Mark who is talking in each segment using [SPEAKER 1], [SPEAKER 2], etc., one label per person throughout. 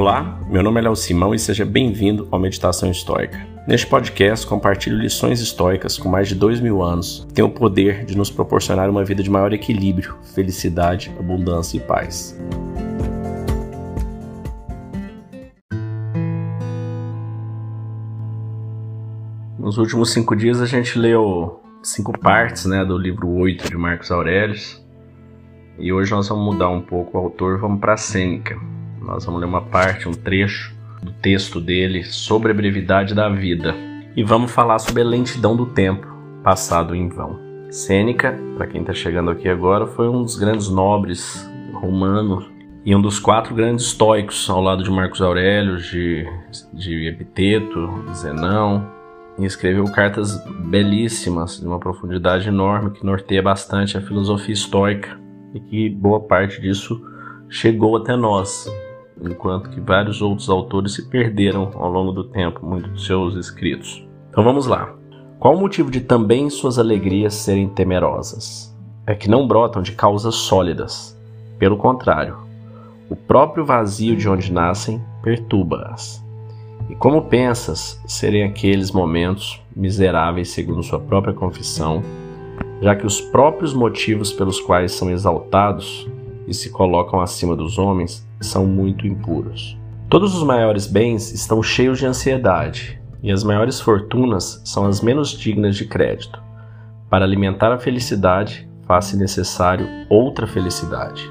[SPEAKER 1] Olá, meu nome é Léo Simão e seja bem-vindo ao Meditação Histórica. Neste podcast, compartilho lições históricas com mais de dois mil anos que têm o poder de nos proporcionar uma vida de maior equilíbrio, felicidade, abundância e paz. Nos últimos cinco dias a gente leu cinco partes né, do livro 8 de Marcos Aurelius e hoje nós vamos mudar um pouco o autor, vamos para a Sêneca. Nós vamos ler uma parte, um trecho do texto dele sobre a brevidade da vida. E vamos falar sobre a lentidão do tempo passado em vão. Sêneca, para quem está chegando aqui agora, foi um dos grandes nobres romanos e um dos quatro grandes estoicos, ao lado de Marcos Aurélio, de, de Epiteto, Zenão, e escreveu cartas belíssimas, de uma profundidade enorme, que norteia bastante a filosofia estoica, e que boa parte disso chegou até nós, enquanto que vários outros autores se perderam ao longo do tempo, muitos de seus escritos. Então vamos lá. Qual o motivo de também suas alegrias serem temerosas? É que não brotam de causas sólidas. Pelo contrário, o próprio vazio de onde nascem perturba-as. E como pensas serem aqueles momentos miseráveis segundo sua própria confissão, já que os próprios motivos pelos quais são exaltados e se colocam acima dos homens são muito impuros. Todos os maiores bens estão cheios de ansiedade, e as maiores fortunas são as menos dignas de crédito. Para alimentar a felicidade, faz-se necessário outra felicidade,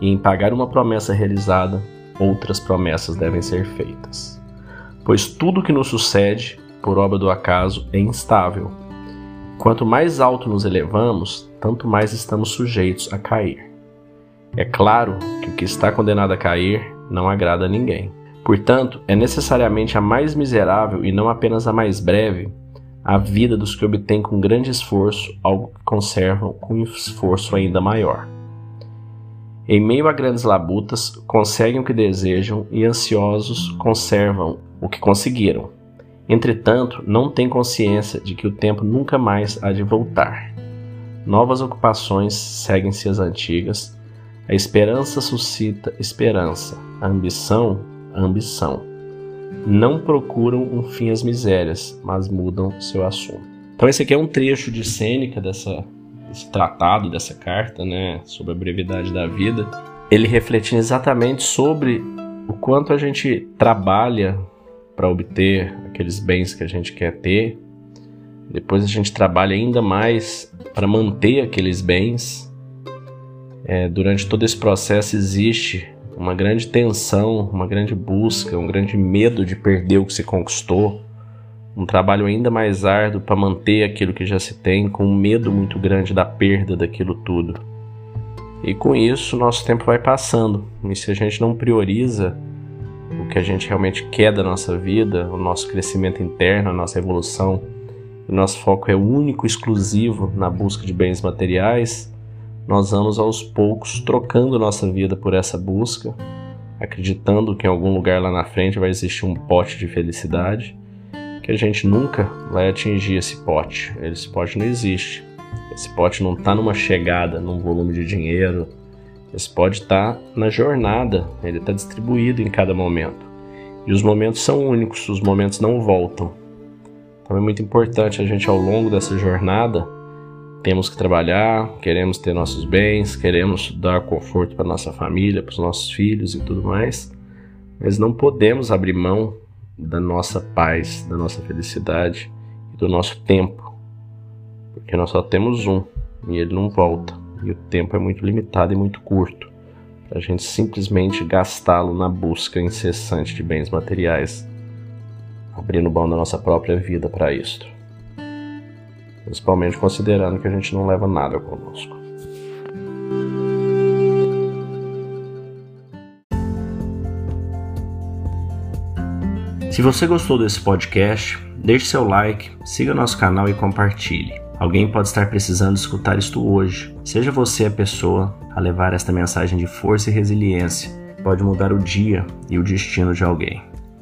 [SPEAKER 1] e em pagar uma promessa realizada, outras promessas devem ser feitas. Pois tudo que nos sucede, por obra do acaso, é instável. Quanto mais alto nos elevamos, tanto mais estamos sujeitos a cair. É claro que o que está condenado a cair não agrada a ninguém. Portanto, é necessariamente a mais miserável e não apenas a mais breve a vida dos que obtêm com grande esforço algo que conservam com esforço ainda maior. Em meio a grandes labutas, conseguem o que desejam e ansiosos conservam o que conseguiram. Entretanto, não têm consciência de que o tempo nunca mais há de voltar. Novas ocupações seguem-se as antigas a esperança suscita esperança, a ambição, ambição. Não procuram um fim às misérias, mas mudam seu assunto. Então esse aqui é um trecho de Sêneca dessa desse tratado, dessa carta, né, sobre a brevidade da vida. Ele refletindo exatamente sobre o quanto a gente trabalha para obter aqueles bens que a gente quer ter. Depois a gente trabalha ainda mais para manter aqueles bens é, durante todo esse processo existe uma grande tensão, uma grande busca, um grande medo de perder o que se conquistou, um trabalho ainda mais árduo para manter aquilo que já se tem, com um medo muito grande da perda daquilo tudo. E com isso, nosso tempo vai passando, e se a gente não prioriza o que a gente realmente quer da nossa vida, o nosso crescimento interno, a nossa evolução, o nosso foco é único, exclusivo na busca de bens materiais, nós vamos aos poucos trocando nossa vida por essa busca, acreditando que em algum lugar lá na frente vai existir um pote de felicidade, que a gente nunca vai atingir esse pote. Esse pote não existe. Esse pote não está numa chegada, num volume de dinheiro. Esse pote está na jornada, ele está distribuído em cada momento. E os momentos são únicos, os momentos não voltam. Então é muito importante a gente, ao longo dessa jornada, temos que trabalhar, queremos ter nossos bens, queremos dar conforto para nossa família, para os nossos filhos e tudo mais, mas não podemos abrir mão da nossa paz, da nossa felicidade e do nosso tempo, porque nós só temos um e ele não volta, e o tempo é muito limitado e muito curto para a gente simplesmente gastá-lo na busca incessante de bens materiais, abrindo mão da nossa própria vida para isto principalmente considerando que a gente não leva nada conosco. Se você gostou desse podcast, deixe seu like, siga nosso canal e compartilhe. Alguém pode estar precisando escutar isto hoje. Seja você a pessoa a levar esta mensagem de força e resiliência. Pode mudar o dia e o destino de alguém.